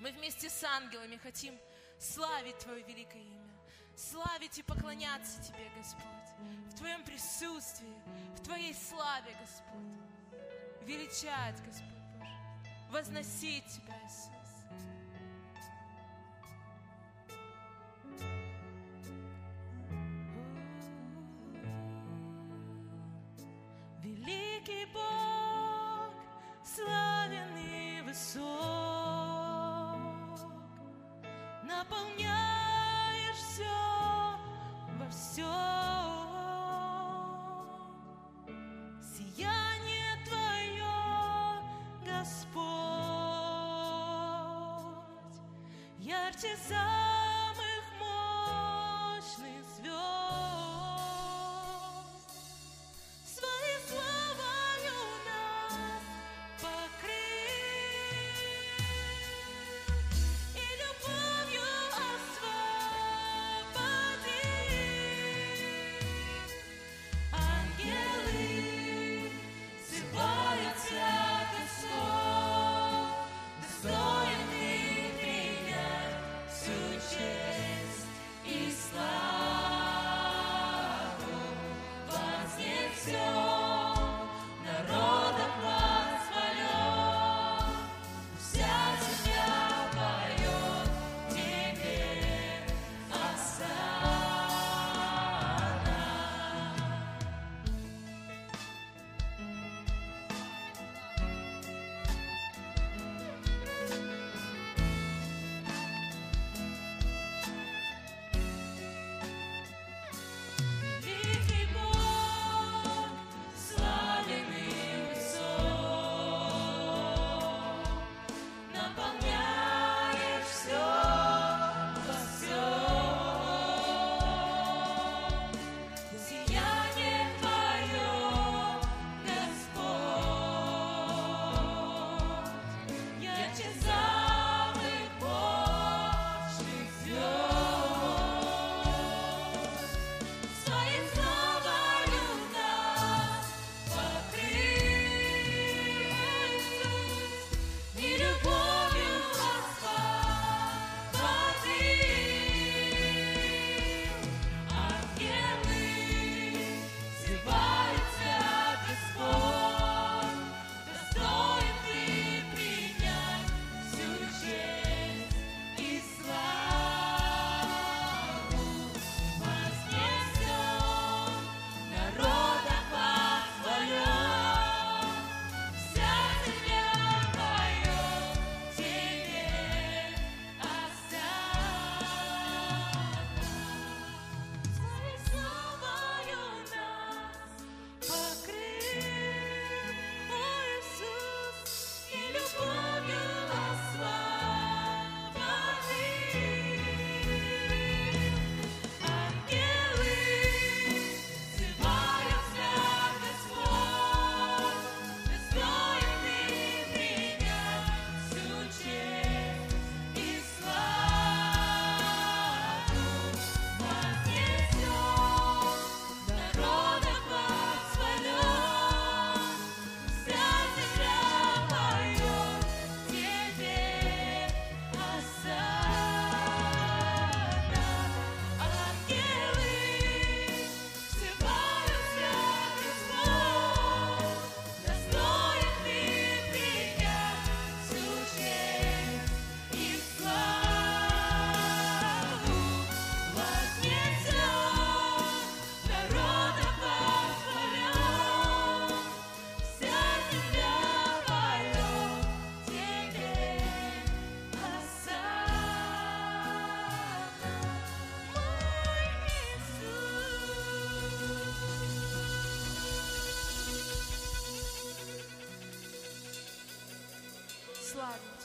Мы вместе с ангелами хотим славить Твое великое имя, славить и поклоняться Тебе, Господь, в Твоем присутствии, в Твоей славе, Господь. Величать, Господь Божий, возносить Тебя, Иисус. наполняешь все во все Сияние Твое, Господь, ярче за var mı?